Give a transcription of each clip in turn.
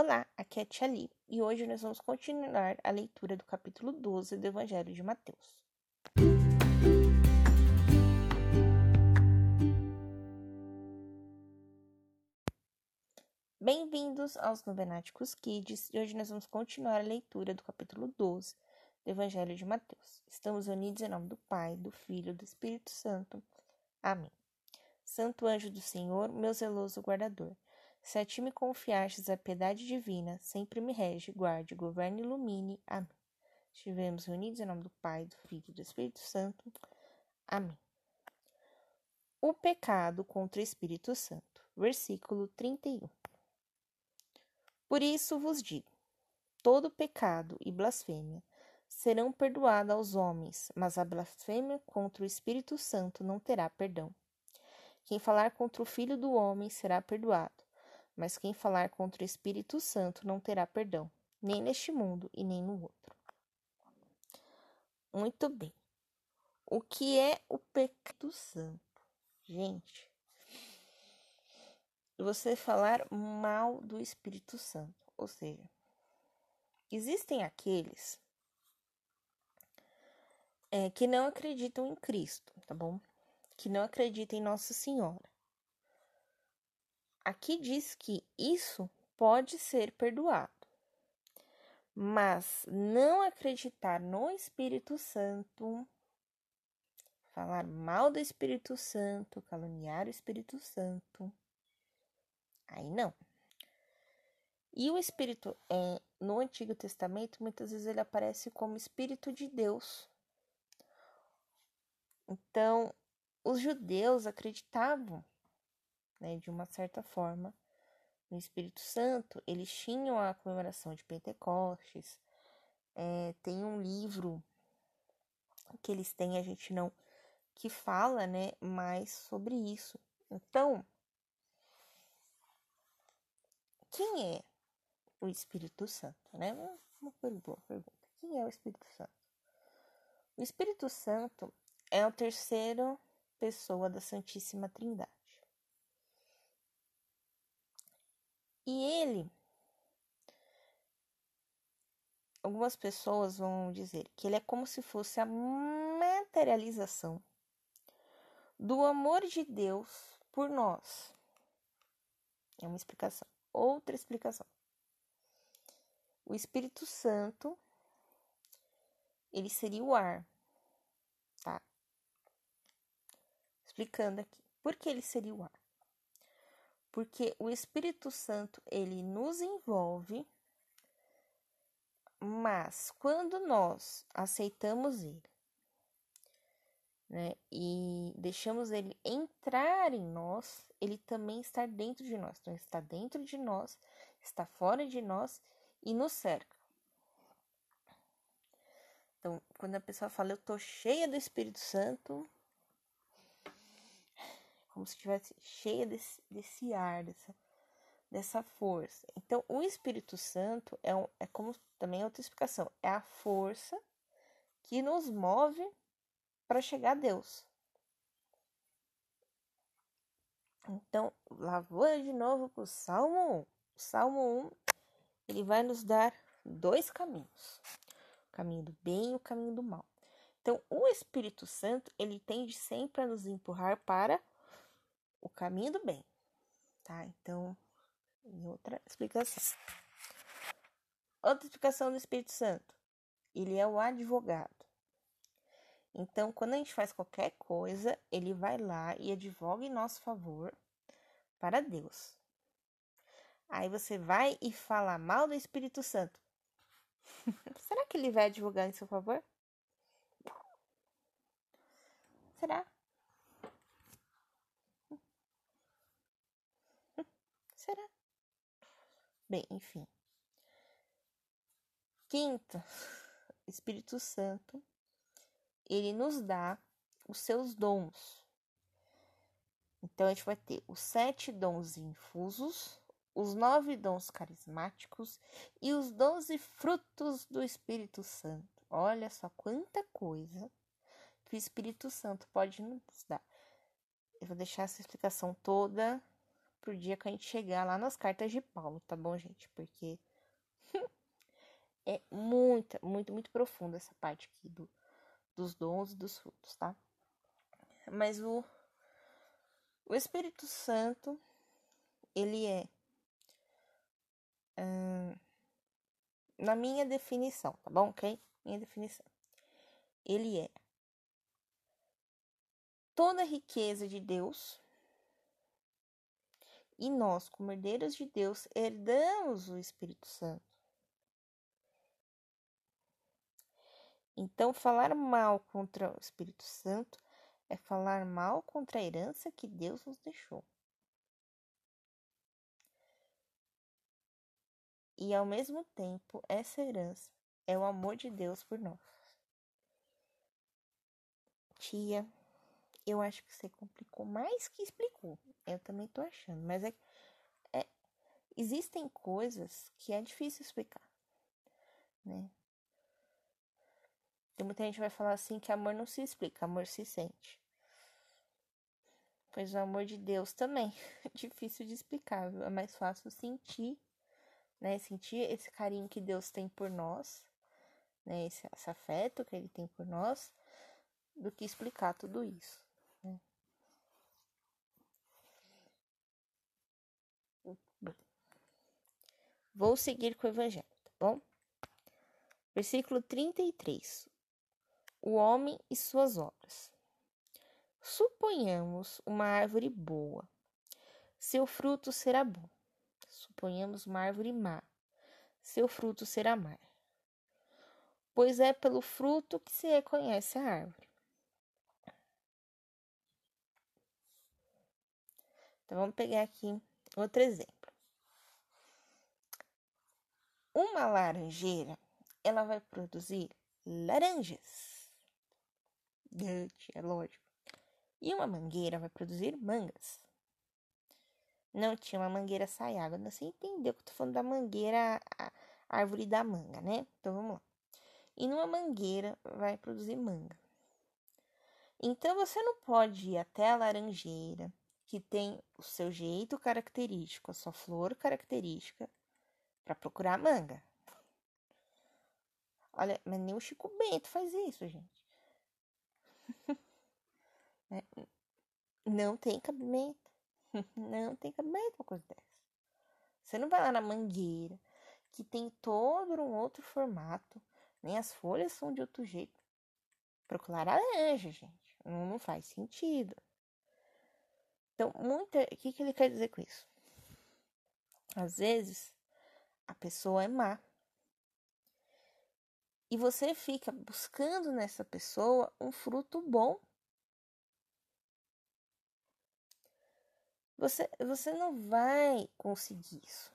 Olá, aqui é Tia Li e hoje nós vamos continuar a leitura do capítulo 12 do Evangelho de Mateus. Bem-vindos aos Novenáticos Kids e hoje nós vamos continuar a leitura do capítulo 12 do Evangelho de Mateus. Estamos unidos em nome do Pai, do Filho e do Espírito Santo. Amém. Santo anjo do Senhor, meu zeloso guardador se a ti me confiastes a piedade divina, sempre me rege, guarde, governe e ilumine. Amém. Estivemos reunidos em nome do Pai, do Filho e do Espírito Santo. Amém. O pecado contra o Espírito Santo. Versículo 31. Por isso vos digo: todo pecado e blasfêmia serão perdoados aos homens, mas a blasfêmia contra o Espírito Santo não terá perdão. Quem falar contra o Filho do homem será perdoado mas quem falar contra o Espírito Santo não terá perdão, nem neste mundo e nem no outro. Muito bem. O que é o pecado santo? Gente, você falar mal do Espírito Santo, ou seja, existem aqueles é, que não acreditam em Cristo, tá bom? Que não acreditam em Nossa Senhora. Aqui diz que isso pode ser perdoado, mas não acreditar no Espírito Santo, falar mal do Espírito Santo, caluniar o Espírito Santo, aí não. E o Espírito, é, no Antigo Testamento, muitas vezes ele aparece como Espírito de Deus. Então, os judeus acreditavam né, de uma certa forma, no Espírito Santo, eles tinham a comemoração de Pentecostes. É, tem um livro que eles têm, a gente não, que fala, né, mais sobre isso. Então, quem é o Espírito Santo, né? Uma boa pergunta. Quem é o Espírito Santo? O Espírito Santo é a terceira pessoa da Santíssima Trindade. E ele, algumas pessoas vão dizer que ele é como se fosse a materialização do amor de Deus por nós. É uma explicação. Outra explicação. O Espírito Santo, ele seria o ar, tá? Explicando aqui. Por que ele seria o ar? Porque o Espírito Santo ele nos envolve, mas quando nós aceitamos ele, né, e deixamos ele entrar em nós, ele também está dentro de nós. Então, está dentro de nós, está fora de nós e nos cerca. Então, quando a pessoa fala, eu tô cheia do Espírito Santo, como se estivesse cheia desse, desse ar, dessa, dessa força. Então, o Espírito Santo é, um, é como também outra explicação, é a força que nos move para chegar a Deus. Então, lá vou de novo para o Salmo 1. O Salmo 1, ele vai nos dar dois caminhos. O caminho do bem e o caminho do mal. Então, o Espírito Santo, ele tende sempre a nos empurrar para o caminho do bem, tá? Então, em outra explicação. Outra explicação do Espírito Santo. Ele é o advogado. Então, quando a gente faz qualquer coisa, ele vai lá e advoga em nosso favor para Deus. Aí você vai e fala mal do Espírito Santo. Será que ele vai advogar em seu favor? Será? Será? Bem, enfim. Quinta, Espírito Santo, ele nos dá os seus dons. Então, a gente vai ter os sete dons infusos, os nove dons carismáticos e os doze frutos do Espírito Santo. Olha só quanta coisa que o Espírito Santo pode nos dar. Eu vou deixar essa explicação toda pro dia que a gente chegar lá nas cartas de Paulo, tá bom, gente? Porque é muita, muito, muito profunda essa parte aqui do, dos dons e dos frutos, tá? Mas o, o Espírito Santo, ele é, hum, na minha definição, tá bom? Ok? Minha definição. Ele é toda a riqueza de Deus e nós, como herdeiros de Deus, herdamos o Espírito Santo. Então, falar mal contra o Espírito Santo é falar mal contra a herança que Deus nos deixou. E ao mesmo tempo, essa herança é o amor de Deus por nós. Tia, eu acho que você complicou mais que explicou. Eu também tô achando, mas é, é existem coisas que é difícil explicar, né? Tem muita gente que vai falar assim que amor não se explica, amor se sente. Pois o amor de Deus também é difícil de explicar, viu? é mais fácil sentir, né? Sentir esse carinho que Deus tem por nós, né? Esse, esse afeto que Ele tem por nós, do que explicar tudo isso. Vou seguir com o Evangelho, tá bom? Versículo 33 o homem e suas obras. Suponhamos uma árvore boa, seu fruto será bom. Suponhamos uma árvore má, seu fruto será má. Pois é pelo fruto que se reconhece a árvore. Então vamos pegar aqui outro exemplo. Uma laranjeira, ela vai produzir laranjas é lógico. E uma mangueira vai produzir mangas. Não tinha uma mangueira sai água. Você entendeu que eu tô falando da mangueira, a árvore da manga, né? Então vamos lá. E numa mangueira vai produzir manga. Então você não pode ir até a laranjeira, que tem o seu jeito característico, a sua flor característica, para procurar manga. Olha, mas nem o Chico Bento faz isso, gente. Né? Não tem cabimento. Não tem cabimento uma coisa dessa. Você não vai lá na mangueira, que tem todo um outro formato, nem as folhas são de outro jeito. Procurar laranja, gente. Não, não faz sentido. Então, muita. O que, que ele quer dizer com isso? Às vezes, a pessoa é má. E você fica buscando nessa pessoa um fruto bom. Você, você não vai conseguir isso.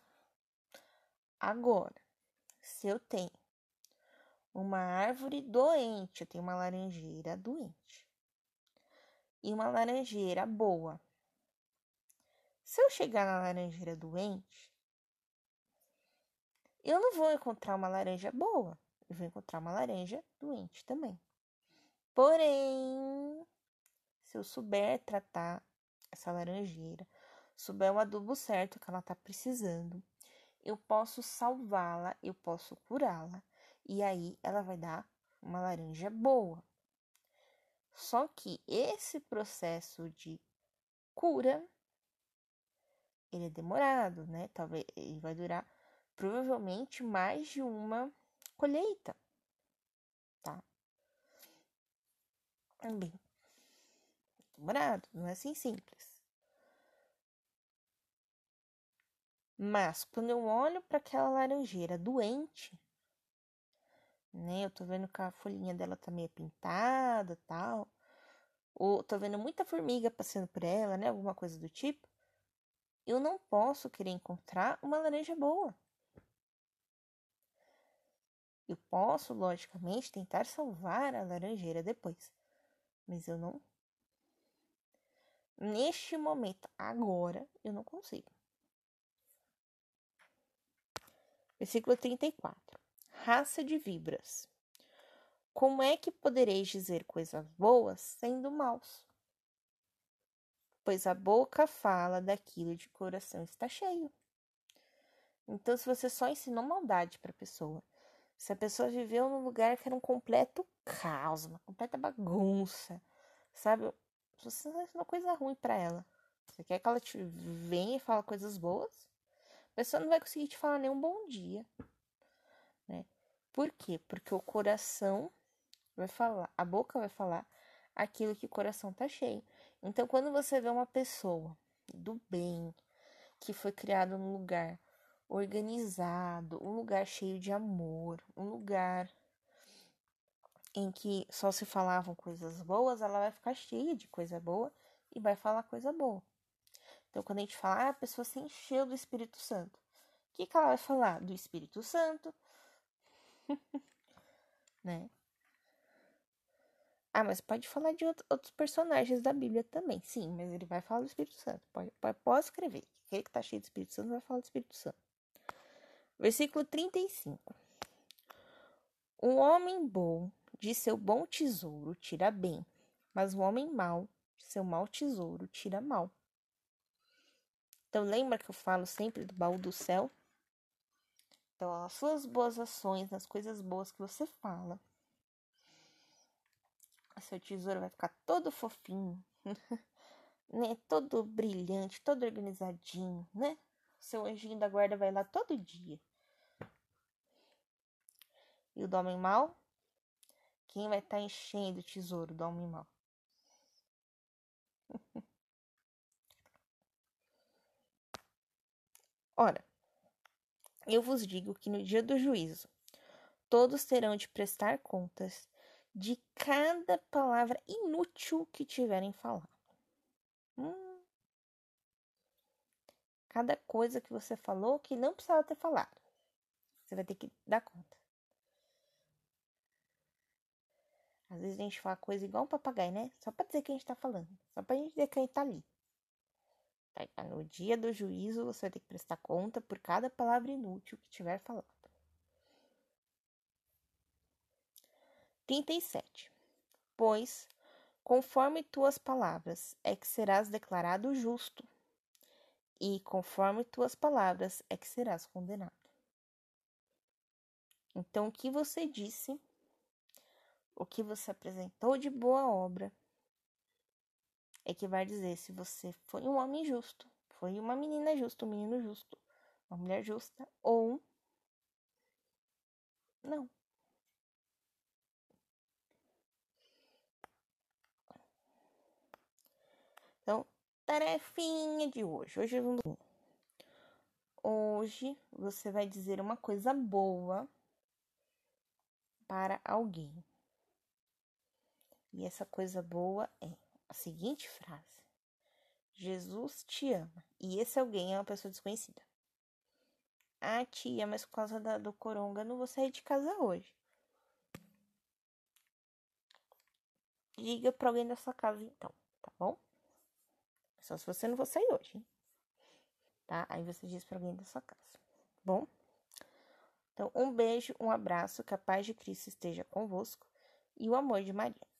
Agora, se eu tenho uma árvore doente, eu tenho uma laranjeira doente e uma laranjeira boa. Se eu chegar na laranjeira doente, eu não vou encontrar uma laranja boa eu vou encontrar uma laranja doente também. Porém, se eu souber tratar essa laranjeira, souber o adubo certo que ela está precisando, eu posso salvá-la, eu posso curá-la, e aí ela vai dar uma laranja boa. Só que esse processo de cura ele é demorado, né? Talvez ele vai durar provavelmente mais de uma colheita, tá? Também. Demorado, não é assim simples. Mas quando eu olho para aquela laranjeira doente, né? Eu tô vendo que a folhinha dela tá meio pintada, tal. Ou tô vendo muita formiga passando por ela, né? Alguma coisa do tipo. Eu não posso querer encontrar uma laranja boa. Eu posso, logicamente, tentar salvar a laranjeira depois, mas eu não. Neste momento, agora, eu não consigo. Versículo 34. Raça de vibras. Como é que podereis dizer coisas boas sendo maus? Pois a boca fala daquilo de coração está cheio. Então, se você só ensinou maldade para a pessoa, se a pessoa viveu num lugar que era um completo caos, uma completa bagunça, sabe? Você ensinou coisa ruim para ela. Você quer que ela te venha e fale coisas boas? A pessoa não vai conseguir te falar nem um bom dia. Né? Por quê? Porque o coração vai falar, a boca vai falar aquilo que o coração tá cheio. Então, quando você vê uma pessoa do bem, que foi criado num lugar organizado, um lugar cheio de amor, um lugar em que só se falavam coisas boas, ela vai ficar cheia de coisa boa e vai falar coisa boa. Então, quando a gente fala, ah, a pessoa se encheu do Espírito Santo, o que, que ela vai falar? Do Espírito Santo, né? Ah, mas pode falar de outros personagens da Bíblia também. Sim, mas ele vai falar do Espírito Santo. Pode, pode, pode escrever. Aquele que está cheio do Espírito Santo vai falar do Espírito Santo. Versículo 35. Um homem bom de seu bom tesouro tira bem, mas o homem mau de seu mau tesouro tira mal. Então, lembra que eu falo sempre do baú do céu? Então, as suas boas ações, as coisas boas que você fala, seu tesouro vai ficar todo fofinho, né? Todo brilhante, todo organizadinho, né? Seu anjinho da guarda vai lá todo dia. E o do homem? Quem vai estar tá enchendo o tesouro do homem mal? Ora, eu vos digo que no dia do juízo todos terão de prestar contas de cada palavra inútil que tiverem falado. Hum. Cada coisa que você falou que não precisava ter falado. Você vai ter que dar conta. Às vezes a gente fala coisa igual um papagaio, né? Só pra dizer que a gente tá falando. Só pra gente dizer que a gente tá ali. Tá, no dia do juízo, você vai ter que prestar conta por cada palavra inútil que tiver falado. 37. Pois, conforme tuas palavras é que serás declarado justo, e conforme tuas palavras é que serás condenado. Então, o que você disse, o que você apresentou de boa obra, é que vai dizer se você foi um homem justo, foi uma menina justa, um menino justo, uma mulher justa ou não. Então, tarefinha de hoje. Hoje vamos. Hoje você vai dizer uma coisa boa para alguém. E essa coisa boa é a seguinte frase: Jesus te ama. E esse alguém é uma pessoa desconhecida. Ah, tia, mas por causa da, do coronga não vou sair de casa hoje. Diga para alguém da sua casa então, tá bom? Só se você não for sair hoje, hein? Tá? Aí você diz para alguém da sua casa. Bom? Então, um beijo, um abraço, que a paz de Cristo esteja convosco e o amor de Maria.